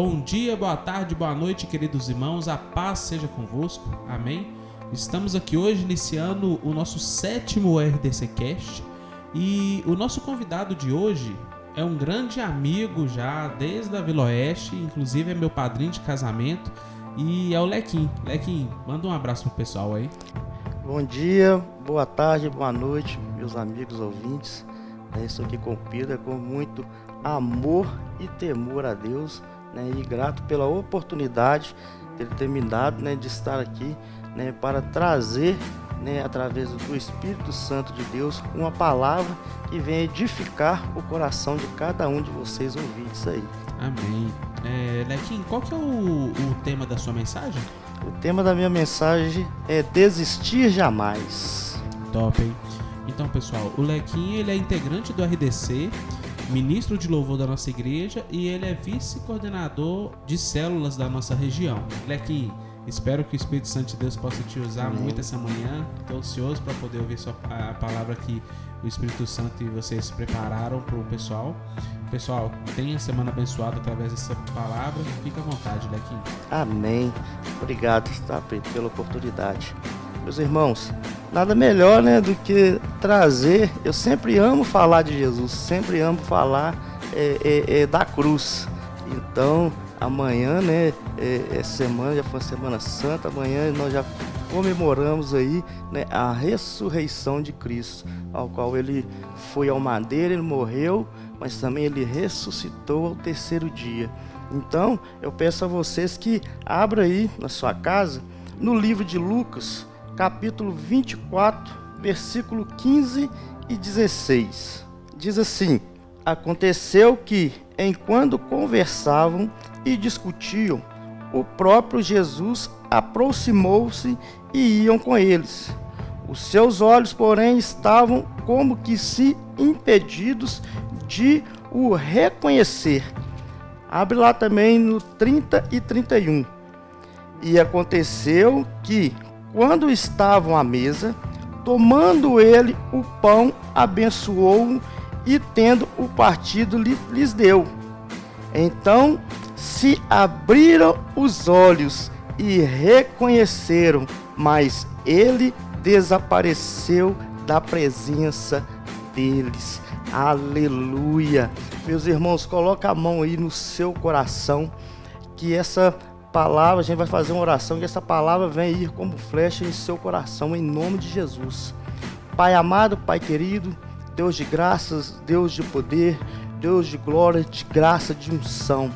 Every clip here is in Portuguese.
Bom dia, boa tarde, boa noite, queridos irmãos. A paz seja convosco. Amém. Estamos aqui hoje iniciando o nosso sétimo RDC Cast e o nosso convidado de hoje é um grande amigo já desde a Vila Oeste, inclusive é meu padrinho de casamento e é o Lequim. Lequim, manda um abraço pro pessoal aí. Bom dia, boa tarde, boa noite, meus amigos ouvintes. É, estou aqui com o Pedro com muito amor e temor a Deus né, e grato pela oportunidade dele ter me dado né, de estar aqui né, para trazer, né, através do Espírito Santo de Deus, uma palavra que venha edificar o coração de cada um de vocês ouvintes aí. Amém. É, Lequim, qual que é o, o tema da sua mensagem? O tema da minha mensagem é desistir jamais. Top, hein? Então, pessoal, o Lequim ele é integrante do RDC ministro de louvor da nossa igreja e ele é vice-coordenador de células da nossa região. Lequim, espero que o Espírito Santo de Deus possa te usar Amém. muito essa manhã. Estou ansioso para poder ouvir sua, a palavra que o Espírito Santo e vocês prepararam para o pessoal. Pessoal, tenha semana abençoada através dessa palavra. Fica à vontade, Lequim. Amém. Obrigado, tá, pela oportunidade. Meus irmãos, nada melhor né, do que trazer. Eu sempre amo falar de Jesus, sempre amo falar é, é, é, da cruz. Então, amanhã, né, é, é, semana, já foi a Semana Santa, amanhã nós já comemoramos aí né, a ressurreição de Cristo, ao qual ele foi ao madeiro, ele morreu, mas também ele ressuscitou ao terceiro dia. Então, eu peço a vocês que abram aí na sua casa, no livro de Lucas, capítulo 24, versículo 15 e 16. Diz assim: Aconteceu que, enquanto conversavam e discutiam, o próprio Jesus aproximou-se e iam com eles. Os seus olhos, porém, estavam como que se impedidos de o reconhecer. Abre lá também no 30 e 31. E aconteceu que, quando estavam à mesa, tomando ele o pão, abençoou-o e, tendo o partido, lhes deu. Então se abriram os olhos e reconheceram, mas ele desapareceu da presença deles. Aleluia. Meus irmãos, coloca a mão aí no seu coração que essa palavra, a gente vai fazer uma oração que essa palavra venha ir como flecha em seu coração, em nome de Jesus. Pai amado, Pai querido, Deus de graças, Deus de poder, Deus de glória, de graça, de unção.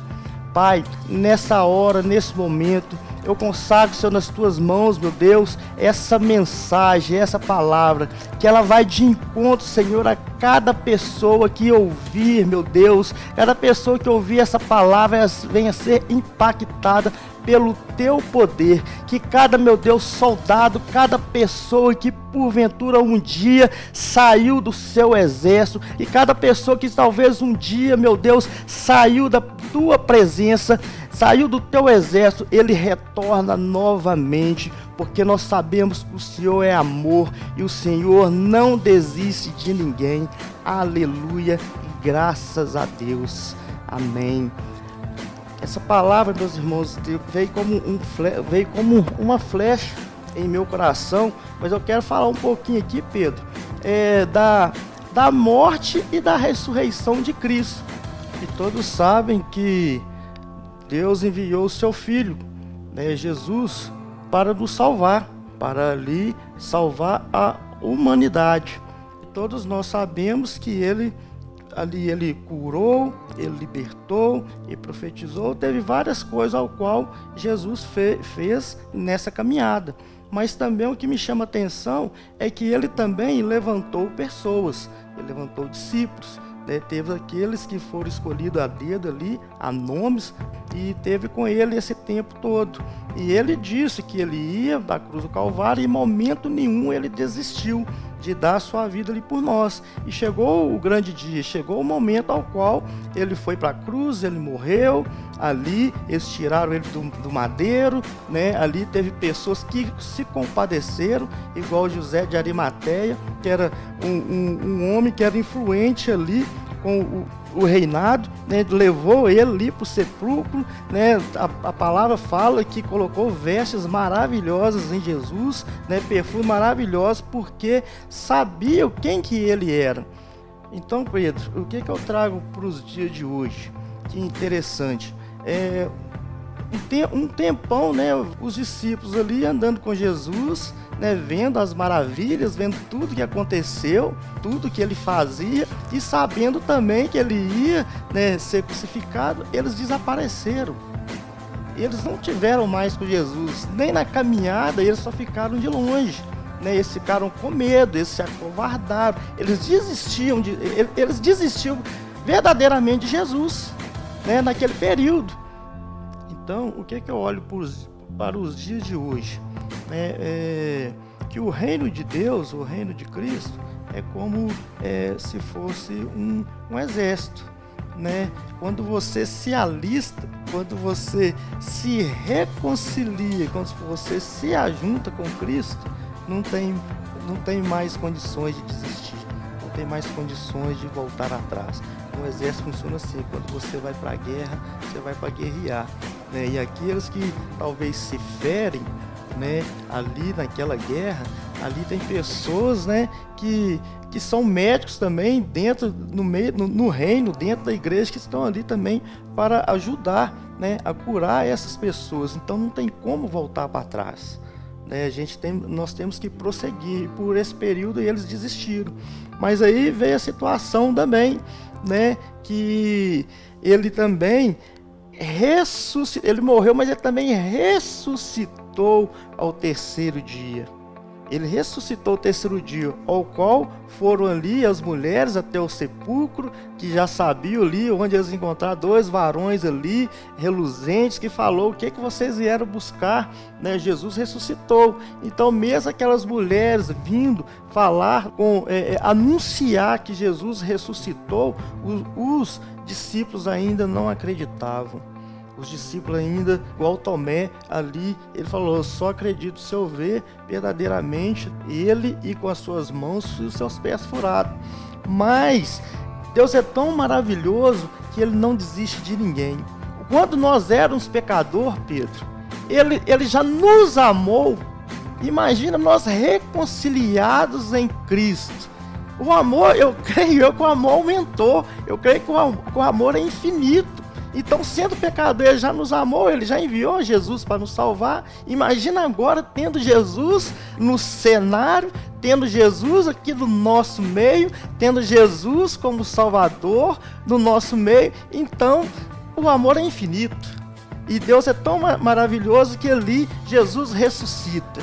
Pai, nessa hora, nesse momento, eu consagro, Senhor, nas tuas mãos, meu Deus, essa mensagem, essa palavra, que ela vai de encontro, Senhor, a cada pessoa que ouvir, meu Deus, cada pessoa que ouvir essa palavra venha ser impactada pelo teu poder, que cada, meu Deus, soldado, cada pessoa que porventura um dia saiu do seu exército, e cada pessoa que talvez um dia, meu Deus, saiu da tua presença, saiu do teu exército, ele retorna novamente, porque nós sabemos que o Senhor é amor e o Senhor não desiste de ninguém. Aleluia e graças a Deus. Amém. Essa palavra, meus irmãos, veio como, um, veio como uma flecha em meu coração, mas eu quero falar um pouquinho aqui, Pedro, é, da, da morte e da ressurreição de Cristo. E todos sabem que Deus enviou o seu Filho, né, Jesus, para nos salvar, para ali salvar a humanidade. E todos nós sabemos que Ele ali ele curou, ele libertou e profetizou, teve várias coisas ao qual Jesus fe fez nessa caminhada. Mas também o que me chama atenção é que ele também levantou pessoas, ele levantou discípulos, né? teve aqueles que foram escolhidos a dedo ali, a nomes, e teve com ele esse tempo todo. E ele disse que ele ia da cruz do Calvário e em momento nenhum ele desistiu de dar a sua vida ali por nós. E chegou o grande dia, chegou o momento ao qual ele foi para a cruz, ele morreu, ali eles tiraram ele do, do, madeiro, né? Ali teve pessoas que se compadeceram, igual José de Arimateia, que era um, um, um homem que era influente ali com o, o reinado, né, levou ele ali para o sepulcro. Né, a, a, palavra fala que colocou vestes maravilhosas em Jesus, né, perfume maravilhoso, porque sabia quem que ele era. Então, Pedro, o que, que eu trago para os dias de hoje? Que interessante. É, um tempão, né, os discípulos ali andando com Jesus, né, vendo as maravilhas, vendo tudo que aconteceu, tudo que ele fazia e sabendo também que ele ia né, ser crucificado, eles desapareceram. Eles não tiveram mais com Jesus, nem na caminhada, eles só ficaram de longe. Né, eles ficaram com medo, eles se acovardaram, eles desistiam de, eles desistiam verdadeiramente de Jesus, né, naquele período. Então, o que, que eu olho para os dias de hoje? É, é, que o reino de Deus, o reino de Cristo, é como é, se fosse um, um exército. Né? Quando você se alista, quando você se reconcilia, quando você se ajunta com Cristo, não tem, não tem mais condições de desistir, não tem mais condições de voltar atrás. Um exército funciona assim: quando você vai para a guerra, você vai para guerrear. Né? E aqueles que talvez se ferem né, ali naquela guerra, ali tem pessoas né, que, que são médicos também dentro no meio no, no, reino, dentro da igreja, que estão ali também para ajudar né, a curar essas pessoas. Então não tem como voltar para trás. Né? A gente tem, nós temos que prosseguir. Por esse período eles desistiram. Mas aí veio a situação também, né, que ele também ressuscitou, ele morreu, mas ele também ressuscitou ao terceiro dia. Ele ressuscitou o terceiro dia, ao qual foram ali as mulheres até o sepulcro, que já sabiam ali onde eles encontraram dois varões ali, reluzentes, que falou o que, que vocês vieram buscar, né? Jesus ressuscitou. Então, mesmo aquelas mulheres vindo falar, com é, é, anunciar que Jesus ressuscitou, os, os discípulos ainda não acreditavam os discípulos ainda, igual Tomé ali, ele falou: Eu só acredito se eu ver verdadeiramente ele e com as suas mãos e os seus pés furados. Mas Deus é tão maravilhoso que ele não desiste de ninguém. Quando nós éramos pecador, Pedro, ele, ele já nos amou. Imagina nós reconciliados em Cristo. O amor, eu creio eu que o amor aumentou. Eu creio que o amor é infinito. Então, sendo pecador, ele já nos amou, ele já enviou Jesus para nos salvar. Imagina agora tendo Jesus no cenário, tendo Jesus aqui no nosso meio, tendo Jesus como Salvador no nosso meio. Então, o amor é infinito. E Deus é tão maravilhoso que ali Jesus ressuscita.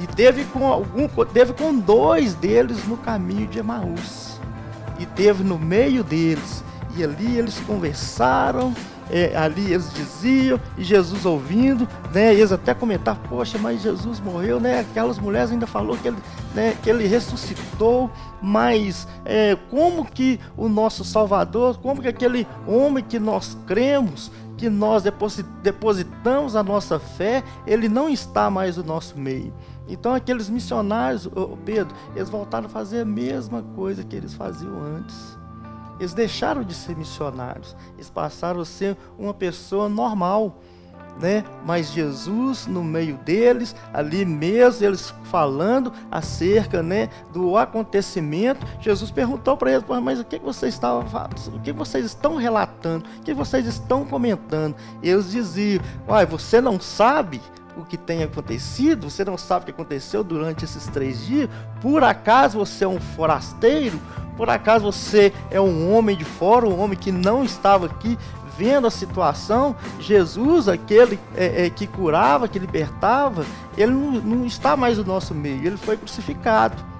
E teve com algum, teve com dois deles no caminho de Emaús. E teve no meio deles e ali eles conversaram, é, ali eles diziam, e Jesus ouvindo, né? Eles até comentaram, poxa, mas Jesus morreu, né? Aquelas mulheres ainda falou que ele, né, que ele ressuscitou, mas é, como que o nosso Salvador, como que aquele homem que nós cremos, que nós depositamos a nossa fé, ele não está mais no nosso meio. Então aqueles missionários, Pedro, eles voltaram a fazer a mesma coisa que eles faziam antes. Eles deixaram de ser missionários, eles passaram a ser uma pessoa normal. Né? Mas Jesus no meio deles, ali mesmo, eles falando acerca, né, do acontecimento, Jesus perguntou para eles: "Mas o que vocês estavam, o que vocês estão relatando? O que vocês estão comentando?" Eles diziam: "Uai, você não sabe o que tem acontecido? Você não sabe o que aconteceu durante esses três dias? Por acaso você é um forasteiro? Por acaso você é um homem de fora, um homem que não estava aqui vendo a situação? Jesus, aquele é, é, que curava, que libertava, ele não, não está mais no nosso meio, ele foi crucificado.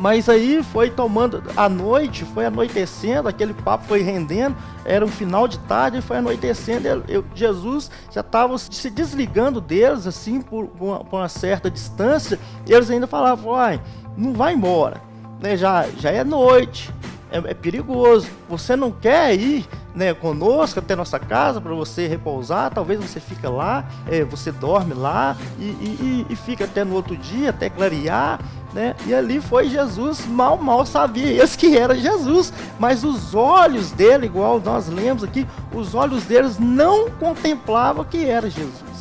Mas aí foi tomando a noite, foi anoitecendo, aquele papo foi rendendo, era um final de tarde, foi anoitecendo. Eu, eu, Jesus já estava se desligando deles, assim, por, uma, por uma certa distância, eles ainda falavam: ai, não vai embora né, já, já é noite, é, é, perigoso. Você não quer ir né, conosco até nossa casa para você repousar? Talvez você fica lá, é, você dorme lá e, e, e, fica até no outro dia, até clarear. Né? E ali foi Jesus, mal, mal sabia eles que era Jesus, mas os olhos dele, igual nós lemos aqui, os olhos deles não contemplavam que era Jesus.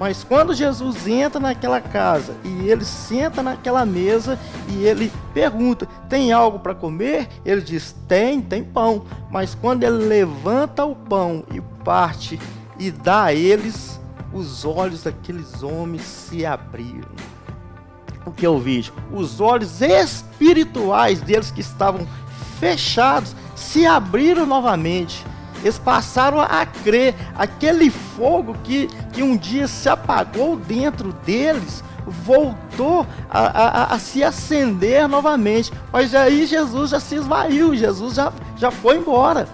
Mas quando Jesus entra naquela casa e ele senta naquela mesa e ele pergunta: Tem algo para comer? Ele diz: Tem, tem pão. Mas quando ele levanta o pão e parte e dá a eles, os olhos daqueles homens se abriram. O que eu vejo? Os olhos espirituais deles que estavam fechados se abriram novamente eles passaram a crer. Aquele fogo que, que um dia se apagou dentro deles voltou a, a, a, se acender novamente. Mas aí Jesus já se esvaiu, Jesus já, já foi embora.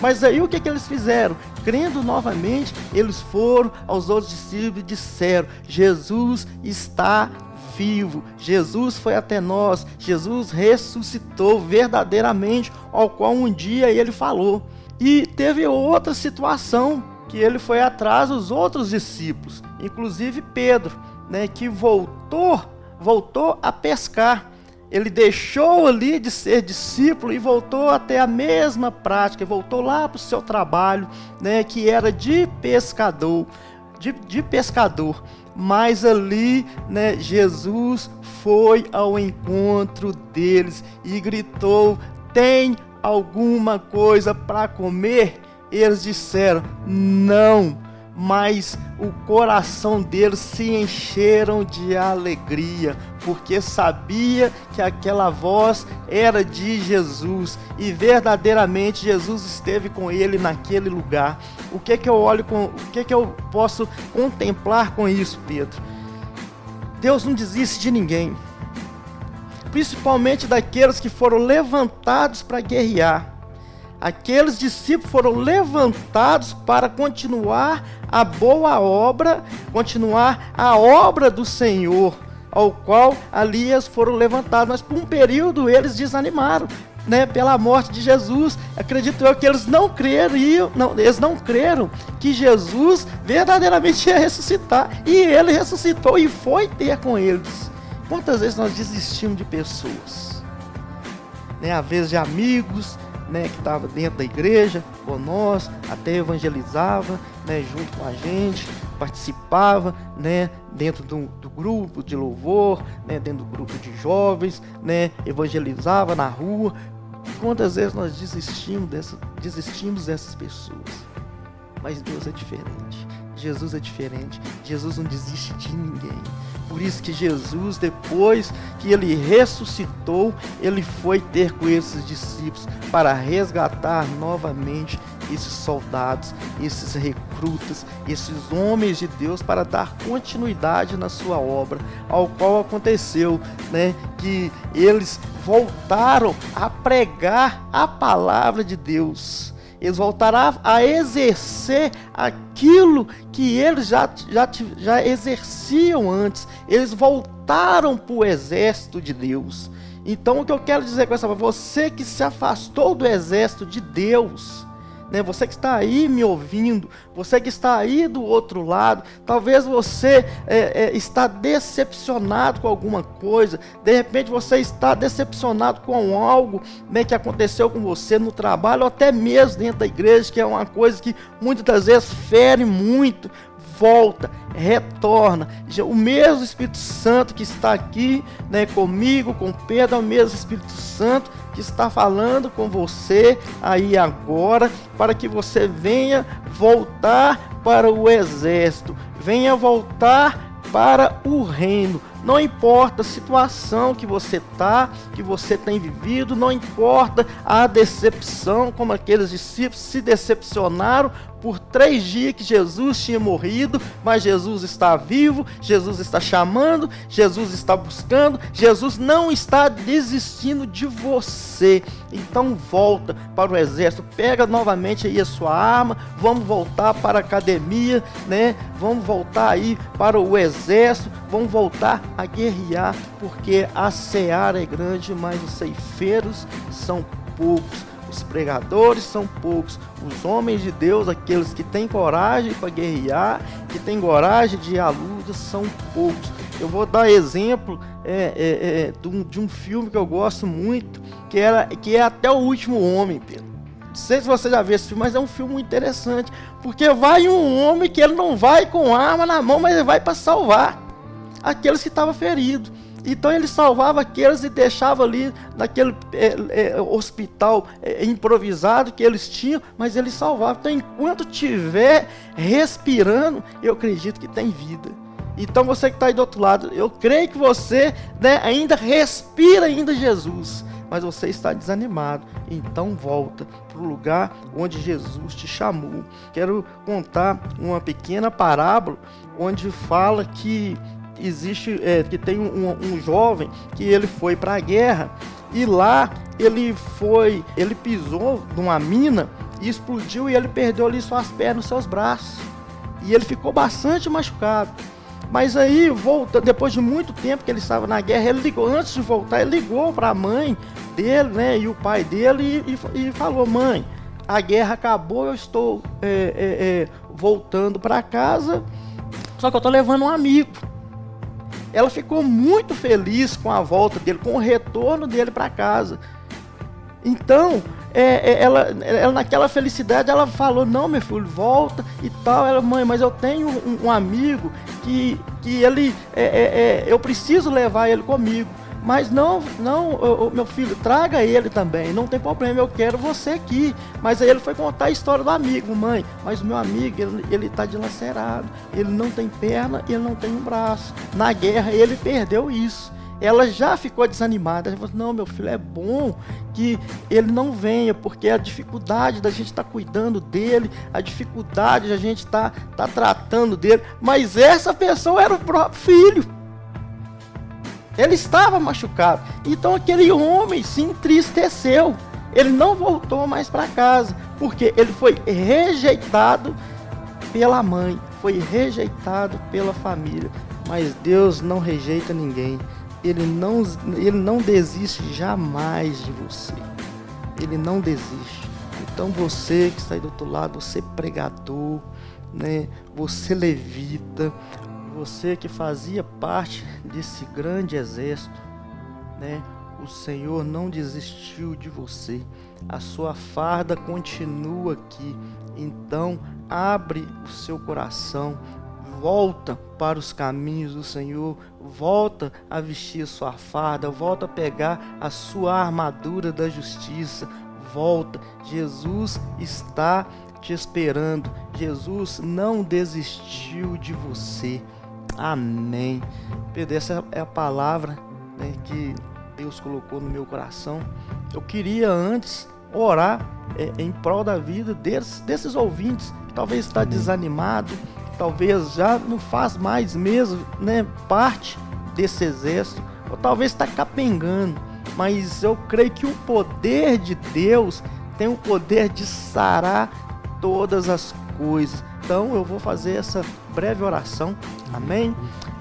Mas aí o que, que eles fizeram? Crendo novamente, eles foram aos outros discípulos e disseram: Jesus está vivo, Jesus foi até nós, Jesus ressuscitou verdadeiramente, ao qual um dia ele falou. E teve outra situação que ele foi atrás dos outros discípulos, inclusive Pedro, né, que voltou, voltou a pescar. Ele deixou ali de ser discípulo e voltou até a mesma prática, voltou lá para o seu trabalho, né, que era de pescador, de, de pescador. Mas ali, né, Jesus foi ao encontro deles e gritou: "Tem alguma coisa para comer? Eles disseram: Não. Mas o coração deles se encheram de alegria, porque sabia que aquela voz era de Jesus e verdadeiramente Jesus esteve com ele naquele lugar. O que que eu olho com, o que que eu posso contemplar com isso, Pedro? Deus não desiste de ninguém principalmente daqueles que foram levantados para guerrear. Aqueles discípulos foram levantados para continuar a boa obra, continuar a obra do Senhor, ao qual ali eles foram levantados. Mas por um período eles desanimaram, né, pela morte de Jesus. Acredito eu que eles não creriam, não, eles não creram que Jesus verdadeiramente ia ressuscitar. E ele ressuscitou e foi ter com eles. Quantas vezes nós desistimos de pessoas? Né? Às vezes de amigos, né, que estavam dentro da igreja com nós, até evangelizava, né, junto com a gente, participava, né, dentro do, do grupo de louvor, né, dentro do grupo de jovens, né, evangelizava na rua. Quantas vezes nós desistimos, dessa, desistimos dessas pessoas? Mas Deus é diferente. Jesus é diferente. Jesus não desiste de ninguém. Por isso que Jesus, depois que ele ressuscitou, ele foi ter com esses discípulos para resgatar novamente esses soldados, esses recrutas, esses homens de Deus para dar continuidade na sua obra, ao qual aconteceu, né, que eles voltaram a pregar a palavra de Deus eles voltarão a exercer aquilo que eles já, já, já exerciam antes. Eles voltaram para o exército de Deus. Então, o que eu quero dizer com essa você que se afastou do exército de Deus, né? Você que está aí me ouvindo, você que está aí do outro lado, talvez você é, é, está decepcionado com alguma coisa, de repente você está decepcionado com algo né, que aconteceu com você no trabalho, ou até mesmo dentro da igreja, que é uma coisa que muitas das vezes fere muito volta, retorna. O mesmo Espírito Santo que está aqui, né, comigo, com Pedro, é o mesmo Espírito Santo que está falando com você aí agora, para que você venha voltar para o exército, venha voltar para o reino. Não importa a situação que você está, que você tem vivido, não importa a decepção, como aqueles discípulos se decepcionaram por três dias que Jesus tinha morrido, mas Jesus está vivo, Jesus está chamando, Jesus está buscando, Jesus não está desistindo de você. Então volta para o exército, pega novamente aí a sua arma, vamos voltar para a academia, né? Vamos voltar aí para o exército, vamos voltar a guerrear, porque a seara é grande, mas os ceifeiros são poucos. Os pregadores são poucos, os homens de Deus, aqueles que têm coragem para guerrear, que têm coragem de ir à luta, são poucos. Eu vou dar exemplo é, é, é, de, um, de, um, filme que eu gosto muito, que, era, que é Até o Último Homem, Pedro. Não sei se você já viu esse filme, mas é um filme muito interessante. Porque vai um homem que ele não vai com arma na mão, mas ele vai para salvar aqueles que estavam feridos. Então ele salvava aqueles e deixava ali naquele é, é, hospital é, improvisado que eles tinham, mas ele salvava. Então enquanto tiver respirando, eu acredito que tem vida. Então você que está aí do outro lado, eu creio que você né, ainda respira ainda Jesus, mas você está desanimado. Então volta para o lugar onde Jesus te chamou. Quero contar uma pequena parábola onde fala que existe é, que tem um, um jovem que ele foi para a guerra e lá ele foi, ele pisou numa mina e explodiu e ele perdeu ali suas pernas, seus braços. E ele ficou bastante machucado. Mas aí, volta, depois de muito tempo que ele estava na guerra, ele ligou, antes de voltar, ele ligou para a mãe dele, né, e o pai dele, e, e, e falou: Mãe, a guerra acabou, eu estou é, é, é, voltando para casa, só que eu estou levando um amigo ela ficou muito feliz com a volta dele, com o retorno dele para casa. Então, é, é, ela, ela, naquela felicidade, ela falou: Não, meu filho, volta e tal. Ela, mãe, mas eu tenho um, um amigo que, que ele, é, é, é eu preciso levar ele comigo. Mas não, não, meu filho, traga ele também, não tem problema, eu quero você aqui. Mas aí ele foi contar a história do amigo, mãe. Mas o meu amigo, ele, ele tá dilacerado, ele não tem perna, ele não tem um braço. Na guerra ele perdeu isso. Ela já ficou desanimada. Ela falou: Não, meu filho, é bom que ele não venha, porque a dificuldade da gente estar tá cuidando dele, a dificuldade da gente estar tá, tá tratando dele. Mas essa pessoa era o próprio filho. Ele estava machucado. Então aquele homem se entristeceu. Ele não voltou mais para casa, porque ele foi rejeitado pela mãe, foi rejeitado pela família. Mas Deus não rejeita ninguém. Ele não, ele não desiste jamais de você. Ele não desiste. Então você que está aí do outro lado, você pregador, né? Você levita, você que fazia parte desse grande exército, né? O Senhor não desistiu de você. A sua farda continua aqui. Então, abre o seu coração, volta para os caminhos do Senhor, volta a vestir a sua farda, volta a pegar a sua armadura da justiça, volta. Jesus está te esperando. Jesus não desistiu de você. Amém. Pedro, essa é a palavra né, que Deus colocou no meu coração. Eu queria antes orar é, em prol da vida desses, desses ouvintes que talvez está desanimado, talvez já não faz mais mesmo né, parte desse exército, ou talvez está capengando. Mas eu creio que o poder de Deus tem o poder de sarar todas as coisas. Então eu vou fazer essa breve oração. Amém?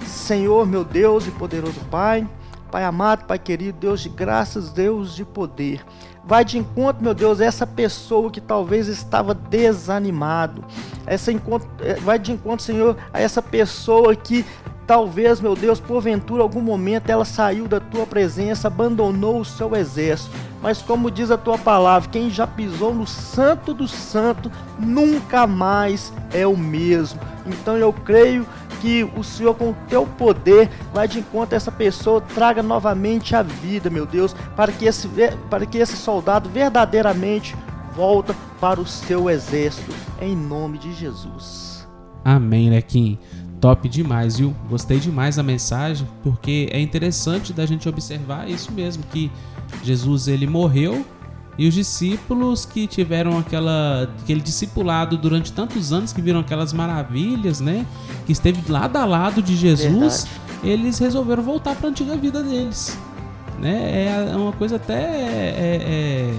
Senhor, meu Deus e poderoso Pai, Pai amado, Pai querido, Deus de graças, Deus de poder. Vai de encontro, meu Deus, essa pessoa que talvez estava desanimado. Essa encontro, eh, vai de encontro, Senhor, a essa pessoa que Talvez, meu Deus, porventura, algum momento ela saiu da tua presença, abandonou o seu exército. Mas, como diz a tua palavra, quem já pisou no santo do santo nunca mais é o mesmo. Então, eu creio que o Senhor, com o teu poder, vai de encontro a essa pessoa, traga novamente a vida, meu Deus, para que esse, para que esse soldado verdadeiramente volta para o seu exército, em nome de Jesus. Amém, Lequim. Top demais, viu? Gostei demais da mensagem, porque é interessante da gente observar isso mesmo, que Jesus ele morreu e os discípulos que tiveram aquela, aquele discipulado durante tantos anos, que viram aquelas maravilhas, né? Que esteve lado a lado de Jesus, Verdade. eles resolveram voltar para a antiga vida deles. Né? É uma coisa até é,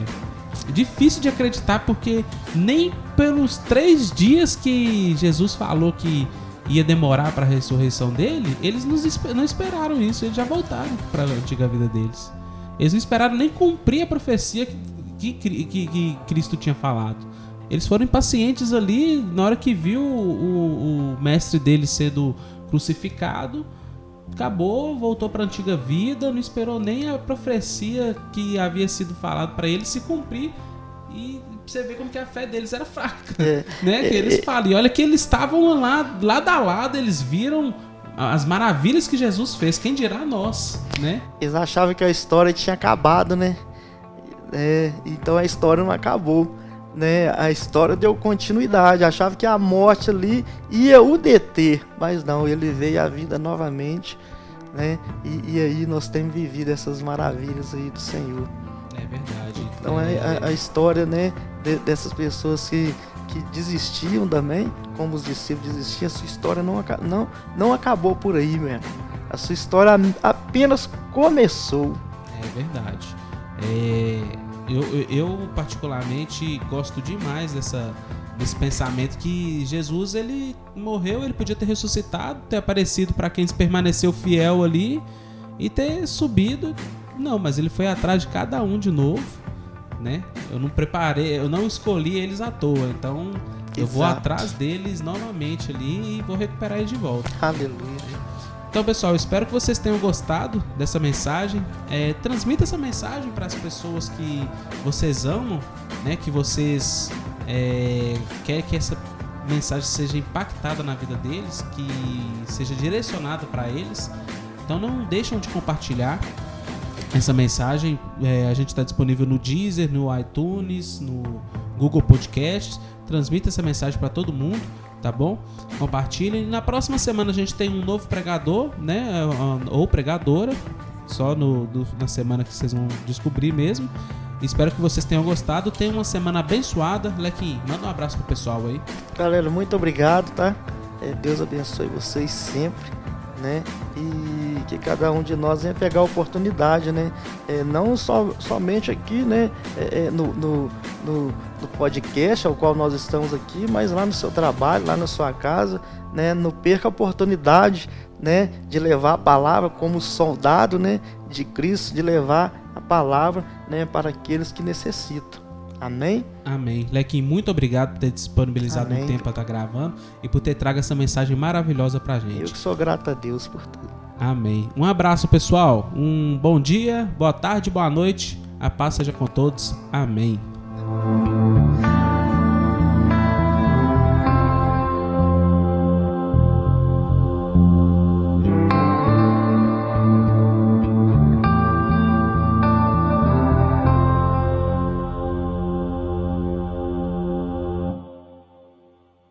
é difícil de acreditar, porque nem pelos três dias que Jesus falou que ia demorar para a ressurreição dele, eles não esperaram isso, eles já voltaram para a antiga vida deles. Eles não esperaram nem cumprir a profecia que, que, que, Cristo tinha falado. Eles foram impacientes ali na hora que viu o, o mestre deles sendo crucificado. acabou, voltou para a antiga vida, não esperou nem a profecia que havia sido falado para ele se cumprir e você vê como que a fé deles era fraca, é, né? Que eles é, falam, e olha que eles estavam lá, lado a lado, eles viram as maravilhas que Jesus fez, quem dirá nós, né? Eles achavam que a história tinha acabado, né? É, então a história não acabou, né? A história deu continuidade, achava que a morte ali ia o deter, mas não, ele veio à vida novamente, né? E, e aí nós temos vivido essas maravilhas aí do Senhor. É verdade. Então é, a, a história, né, de, dessas pessoas que que desistiam também, como os discípulos desistiam, a sua história não, não, não acabou por aí, meu. A sua história apenas começou. É verdade. É, eu, eu, particularmente gosto demais dessa, desse pensamento que Jesus ele morreu, ele podia ter ressuscitado, ter aparecido para quem permaneceu fiel ali e ter subido. Não, mas ele foi atrás de cada um de novo né? Eu não preparei, eu não escolhi eles à toa, então Exato. eu vou atrás deles novamente ali e vou recuperar eles de volta. Aleluia. Então, pessoal, espero que vocês tenham gostado dessa mensagem. É, transmita essa mensagem para as pessoas que vocês amam, né? Que vocês é, querem que essa mensagem seja impactada na vida deles, que seja direcionada para eles. Então, não deixam de compartilhar essa mensagem. É, a gente está disponível no Deezer, no iTunes, no Google Podcasts. Transmita essa mensagem para todo mundo, tá bom? Compartilhem. Na próxima semana a gente tem um novo pregador, né? Ou pregadora. Só no, no, na semana que vocês vão descobrir mesmo. Espero que vocês tenham gostado. Tenham uma semana abençoada. Lequim, manda um abraço pro pessoal aí. Galera, muito obrigado, tá? É, Deus abençoe vocês sempre né? E que cada um de nós venha pegar a oportunidade, né? É, não só, somente aqui, né? É, é, no, no, no, no, podcast ao qual nós estamos aqui, mas lá no seu trabalho, lá na sua casa, né? Não perca a oportunidade, né? De levar a palavra como soldado, né? De Cristo, de levar a palavra, né? Para aqueles que necessitam. Amém? Amém. Lequim, muito obrigado por ter disponibilizado Amém. um tempo para estar tá gravando e por ter trago essa mensagem maravilhosa para gente. Eu que sou grato a Deus por tudo. Amém. Um abraço, pessoal. Um bom dia, boa tarde, boa noite. A paz seja com todos. Amém.